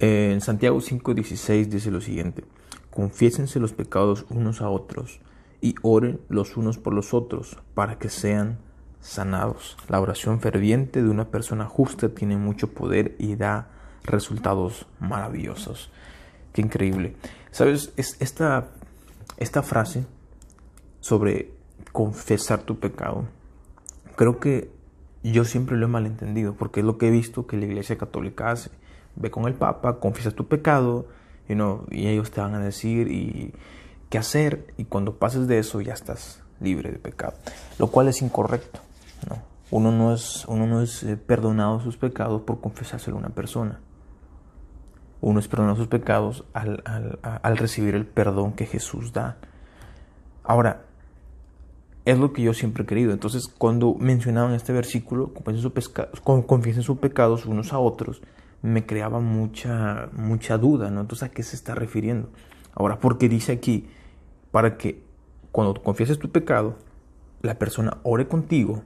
En Santiago 5:16 dice lo siguiente, confiésense los pecados unos a otros y oren los unos por los otros para que sean sanados. La oración ferviente de una persona justa tiene mucho poder y da resultados maravillosos. Qué increíble. ¿Sabes? Es esta, esta frase sobre confesar tu pecado, creo que yo siempre lo he malentendido, porque es lo que he visto que la Iglesia Católica hace. Ve con el Papa, confiesa tu pecado, y ellos te van a decir y qué hacer, y cuando pases de eso ya estás libre de pecado, lo cual es incorrecto. Uno no es, uno no es eh, perdonado sus pecados por confesárselo a una persona. Uno es perdonado sus pecados al, al, recibir el perdón que Jesús da. Ahora, es lo que yo siempre he querido. Entonces, cuando mencionaban este versículo, confiesen sus pecados unos a otros, me creaba mucha, mucha duda, ¿no? Entonces, ¿a qué se está refiriendo? Ahora, porque dice aquí, para que cuando confieses tu pecado, la persona ore contigo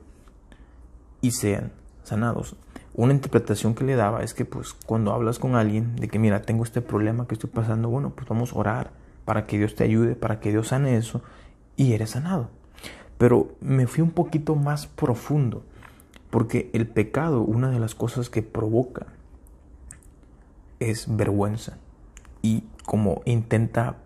y sean sanados. Una interpretación que le daba es que pues cuando hablas con alguien de que mira, tengo este problema que estoy pasando, bueno, pues vamos a orar para que Dios te ayude, para que Dios sane eso y eres sanado. Pero me fui un poquito más profundo, porque el pecado, una de las cosas que provoca es vergüenza. Y como intenta,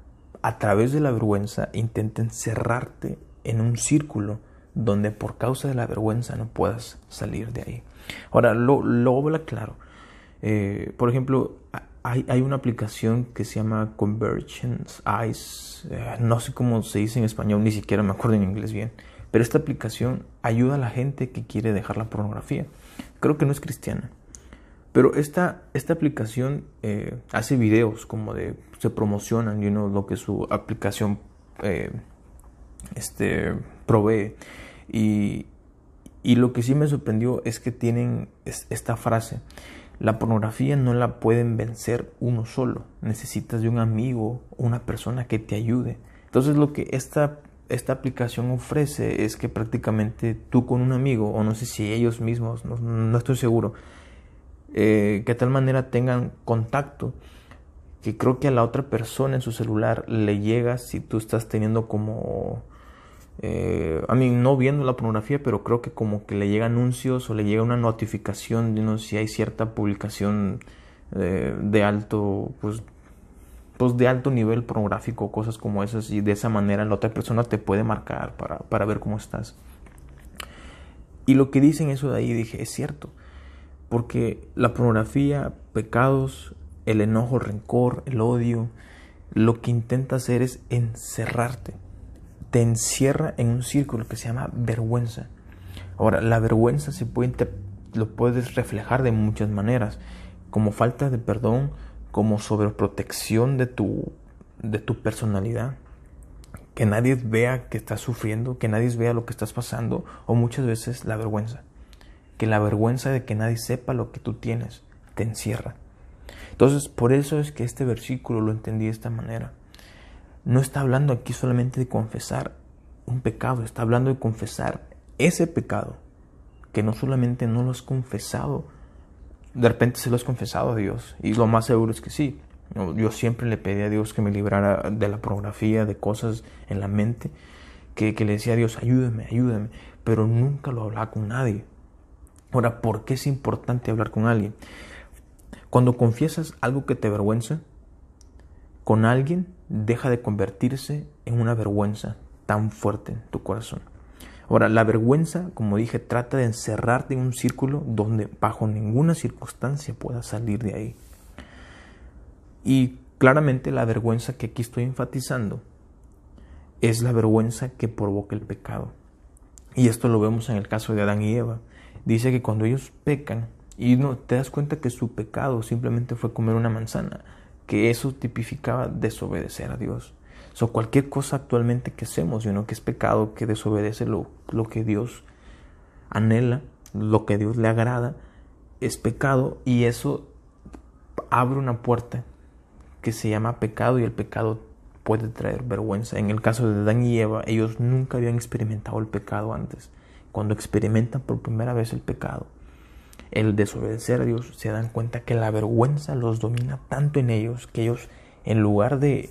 a través de la vergüenza, intenta encerrarte en un círculo donde por causa de la vergüenza no puedas salir de ahí. Ahora, lo, lo habla claro. Eh, por ejemplo, hay, una aplicación que se llama Convergence Eyes. Eh, no sé cómo se dice en español, ni siquiera me acuerdo en inglés bien. Pero esta aplicación ayuda a la gente que quiere dejar la pornografía. Creo que no es cristiana. Pero esta, esta aplicación eh, hace videos como de se promocionan you know, lo que su aplicación este, provee. Y, y lo que sí me sorprendió es que tienen esta frase. La pornografía no la pueden vencer uno solo. Necesitas de un amigo, una persona que te ayude. Entonces lo que esta, esta aplicación ofrece es que prácticamente tú con un amigo, o no sé si ellos mismos, no, estoy seguro, eh, que de tal manera tengan contacto, que creo que a la otra persona en su celular le llega si tú estás teniendo como eh, a mí no viendo la pornografía, pero creo que como que le llega anuncios o le llega una notificación de no si hay cierta publicación eh, de alto, pues, pues de alto nivel pornográfico, cosas como esas, y de esa manera la otra persona te puede marcar para, para ver cómo estás. Y lo que dicen eso de ahí dije, es cierto, porque la pornografía, pecados, el enojo, el rencor, el odio, lo que intenta hacer es encerrarte te encierra en un círculo que se llama vergüenza. Ahora, la vergüenza se puede, lo puedes reflejar de muchas maneras, como falta de perdón, como sobreprotección de tu, de tu personalidad, que nadie vea que estás sufriendo, que nadie vea lo que estás pasando, o muchas veces la vergüenza, que la vergüenza de que nadie sepa lo que tú tienes te encierra. Entonces, por eso es que este versículo lo entendí de esta manera no está hablando aquí solamente de confesar un pecado, está hablando de confesar ese pecado, que no solamente no lo has confesado, de repente se lo has confesado a Dios, y lo más seguro es que sí. Yo siempre le pedí a Dios que me librara de la pornografía, de cosas en la mente, que, le decía a Dios, ayúdame, ayúdame, pero nunca lo hablaba con nadie. Ahora, ¿por qué es importante hablar con alguien? Cuando confiesas algo que te avergüenza, con alguien deja de convertirse en una vergüenza tan fuerte en tu corazón. Ahora, la vergüenza, como dije, trata de encerrarte en un círculo donde bajo ninguna circunstancia puedas salir de ahí. Y claramente la vergüenza que aquí estoy enfatizando es la vergüenza que provoca el pecado. Y esto lo vemos en el caso de Adán y Eva. Dice que cuando ellos pecan y no te das cuenta que su pecado simplemente fue comer una manzana, que eso tipificaba desobedecer a Dios. So, cualquier cosa actualmente que hacemos, you que es pecado, que desobedece lo, lo que Dios anhela, lo que Dios le agrada, es pecado y eso abre una puerta que se llama pecado y el pecado puede traer vergüenza. En el caso de Adán y Eva, ellos nunca habían experimentado el pecado antes. cuando experimentan por primera vez el pecado, el desobedecer a Dios, se dan cuenta que la vergüenza los domina tanto en ellos que ellos, en lugar de,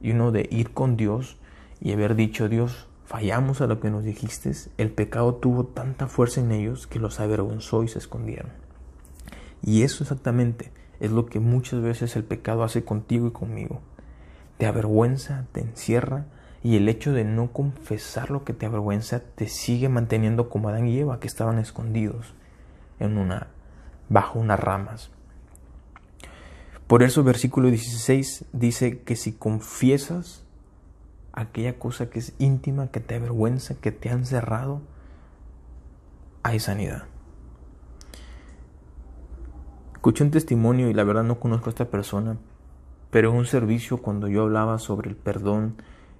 de ir con Dios y haber dicho, Dios, fallamos a lo que nos dijiste, el pecado tuvo tanta fuerza en ellos que los avergonzó y se escondieron. Y eso exactamente es lo que muchas veces el pecado hace contigo y conmigo. Te avergüenza, te encierra y el hecho de no confesar lo que te avergüenza te sigue manteniendo como Adán y Eva que estaban escondidos en una bajo unas ramas. Por eso versículo 16 dice que si confiesas aquella cosa que es íntima, que te avergüenza, que te han cerrado, hay sanidad. Escuché un testimonio y la verdad no conozco a esta persona, pero en un servicio cuando yo hablaba sobre el perdón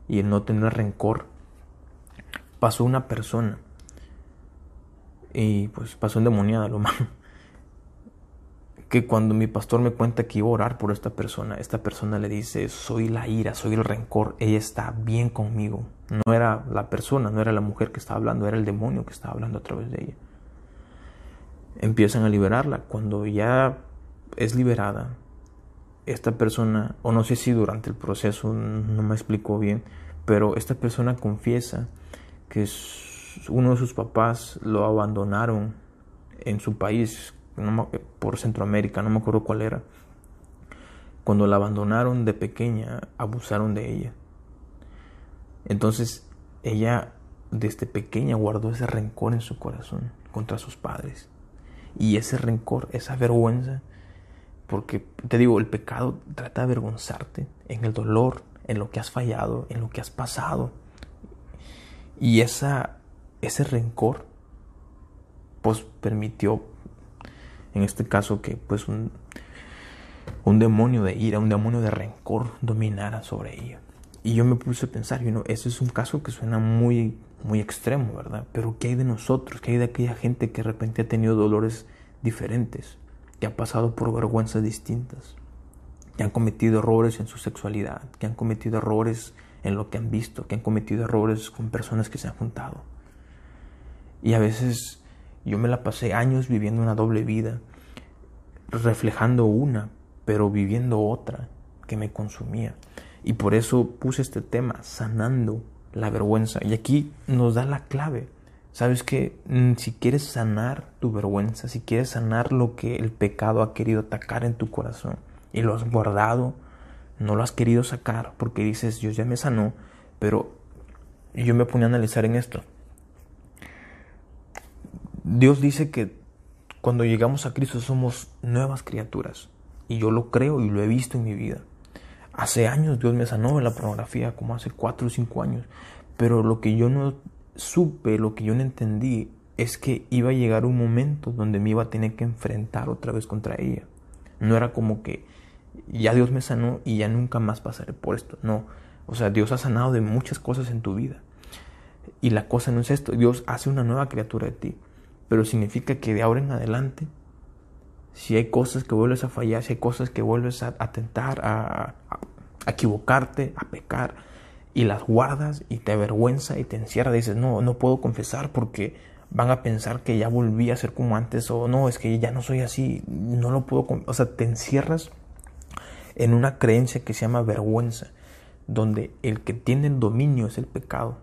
y el no tener rencor, pasó una persona y pues pasó endemoniada lo malo. Que cuando mi pastor me cuenta que iba a orar por esta persona, esta persona le dice, soy la ira, soy el rencor, ella está bien conmigo. No era la persona, no era la mujer que estaba hablando, era el demonio que estaba hablando a través de ella empiezan a liberarla. Cuando ya es liberada, esta persona, o no sé si durante el proceso, no me explicó bien, pero esta persona confiesa que uno de sus papás lo abandonaron en su país, por Centroamérica, no me acuerdo cuál era. Cuando la abandonaron de pequeña, abusaron de ella. Entonces, ella desde pequeña guardó ese rencor en su corazón contra sus padres. Y ese rencor, esa vergüenza, porque te digo, el pecado trata de avergonzarte en el dolor, en lo que has fallado, en lo que has pasado. Y esa, ese rencor, pues permitió, en este caso, que pues un, un demonio de ira, un demonio de rencor dominara sobre ella. Y yo me puse a pensar, you know, ese es un caso que suena muy muy extremo, ¿verdad? Pero ¿qué hay de nosotros? ¿Qué hay de aquella gente que de repente ha tenido dolores diferentes? Que ha pasado por vergüenzas distintas? Que han cometido errores en su sexualidad? Que han cometido errores en lo que han visto? Que han cometido errores con personas que se han juntado? Y a veces yo me la pasé años viviendo una doble vida, reflejando una, pero viviendo otra que me consumía. Y por eso puse este tema, sanando la vergüenza. Y aquí nos da la clave. Sabes que mm, si quieres sanar tu vergüenza, si quieres sanar lo que el pecado ha querido atacar en tu corazón y lo has guardado, no lo has querido sacar porque dices, Dios ya me sanó, pero yo me ponía a analizar en esto. Dios dice que cuando llegamos a Cristo somos nuevas criaturas y yo lo creo y lo he visto en mi vida. Hace años Dios me sanó en la pornografía, como hace cuatro o cinco años. Pero lo que yo no supe, lo que yo no entendí, es que iba a llegar un momento donde me iba a tener que enfrentar otra vez contra ella. No era como que ya Dios me sanó y ya nunca más pasaré por esto. No. O sea, Dios ha sanado de muchas cosas en tu vida. Y la cosa no es esto. Dios hace una nueva criatura de ti. Pero significa que de ahora en adelante si hay cosas que vuelves a fallar, si hay cosas que vuelves a, tentar, a, equivocarte, a pecar, y las guardas y te avergüenza y te encierra, dices, no, no puedo confesar porque van a pensar que ya volví a ser como antes o no, es que ya no soy así, no lo puedo, o sea, te encierras en una creencia que se llama vergüenza, donde el que tiene el dominio es el pecado,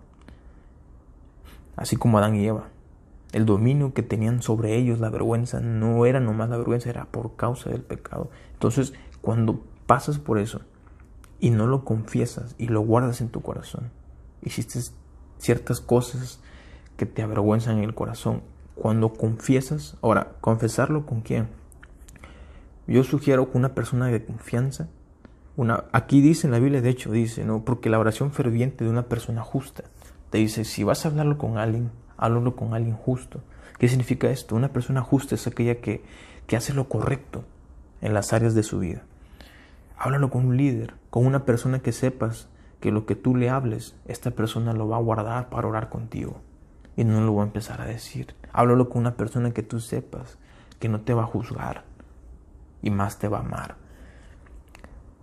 así como Adán y Eva. El dominio que tenían sobre ellos, la vergüenza, no era nomás la vergüenza, era por causa del pecado. Entonces, cuando pasas por eso y no lo confiesas y lo guardas en tu corazón, hiciste ciertas cosas que te avergüenzan en el corazón. Cuando confiesas, ahora, confesarlo con quién? Yo sugiero con una persona de confianza. Una, aquí dice en la Biblia, de hecho, dice, ¿no? Porque la oración ferviente de una persona justa te dice, si vas a hablarlo con alguien, háblalo con alguien justo. ¿Qué significa esto? Una persona justa es aquella que, que hace lo correcto en las áreas de su vida. Háblalo con un líder, con una persona que sepas que lo que tú le hables, esta persona lo va a guardar para orar contigo y no lo va a empezar a decir. Háblalo con una persona que tú sepas que no te va a juzgar y más te va a amar.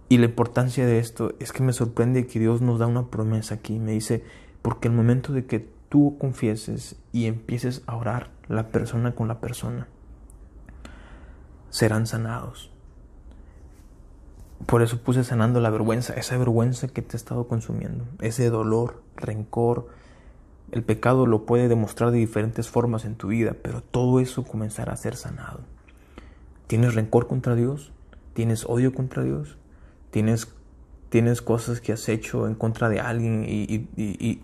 Y la importancia de esto es que me sorprende que Dios nos da una promesa aquí. Me dice, porque el momento de que tú confieses y empieces a orar la persona con la persona, serán sanados. Por eso puse sanando la vergüenza, esa vergüenza que te ha estado consumiendo, ese dolor, rencor. El pecado lo puede demostrar de diferentes formas en tu vida, pero todo eso comenzará a ser sanado. ¿Tienes rencor contra Dios? ¿Tienes odio contra Dios? ¿Tienes, tienes cosas que has hecho en contra de alguien y,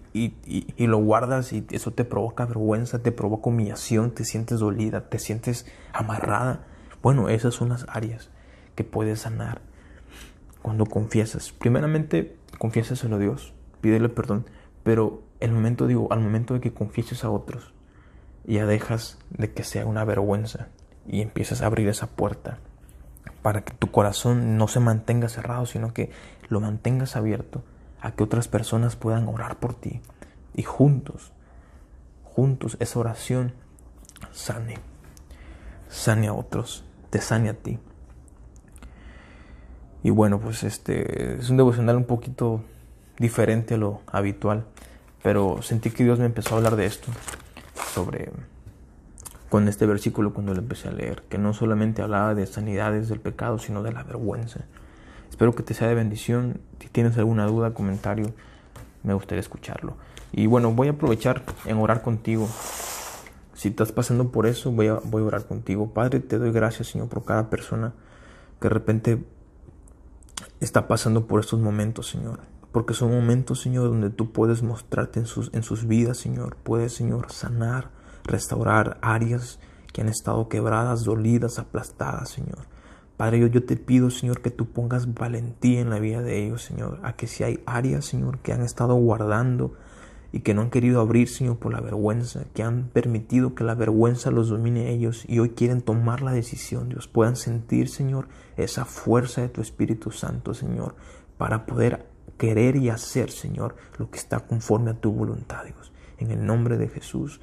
lo guardas y eso te provoca vergüenza, te provoca humillación, te sientes dolida, te sientes amarrada? Bueno, esas son las áreas que puedes sanar cuando confiesas. Primeramente, confiésaselo a Dios, pídele perdón, pero el momento, digo, al momento de que confieses a otros, ya dejas de que sea una vergüenza y empiezas a abrir esa puerta para que tu corazón no se mantenga cerrado, sino que lo mantengas abierto a que otras personas puedan orar por ti y juntos, juntos esa oración sane, sane a otros, te sane a ti. Y bueno, pues este es un devocional un poquito diferente a lo habitual, pero sentí que Dios me empezó a hablar de esto, sobre con este versículo cuando lo empecé a leer, que no solamente hablaba de sanidades del pecado, sino de la vergüenza. Espero que te sea de bendición. Si tienes alguna duda, comentario, me gustaría escucharlo. Y bueno, voy a aprovechar en orar contigo. Si estás pasando por eso, voy a, voy a orar contigo. Padre, te doy gracias, Señor, por cada persona que de repente está pasando por estos momentos, Señor. Porque son momentos, Señor, donde tú puedes mostrarte en sus, en sus vidas, Señor. Puedes, Señor, sanar, restaurar áreas que han estado quebradas, dolidas, aplastadas, Señor. Padre, yo, yo te pido, Señor, que tú pongas valentía en la vida de ellos, Señor. A que si hay áreas, Señor, que han estado guardando y que no han querido abrir, Señor, por la vergüenza, que han permitido que la vergüenza los domine a ellos y hoy quieren tomar la decisión, Dios, puedan sentir, Señor, esa fuerza de tu Espíritu Santo, Señor, para poder querer y hacer, Señor, lo que está conforme a tu voluntad, Dios. En el nombre de Jesús,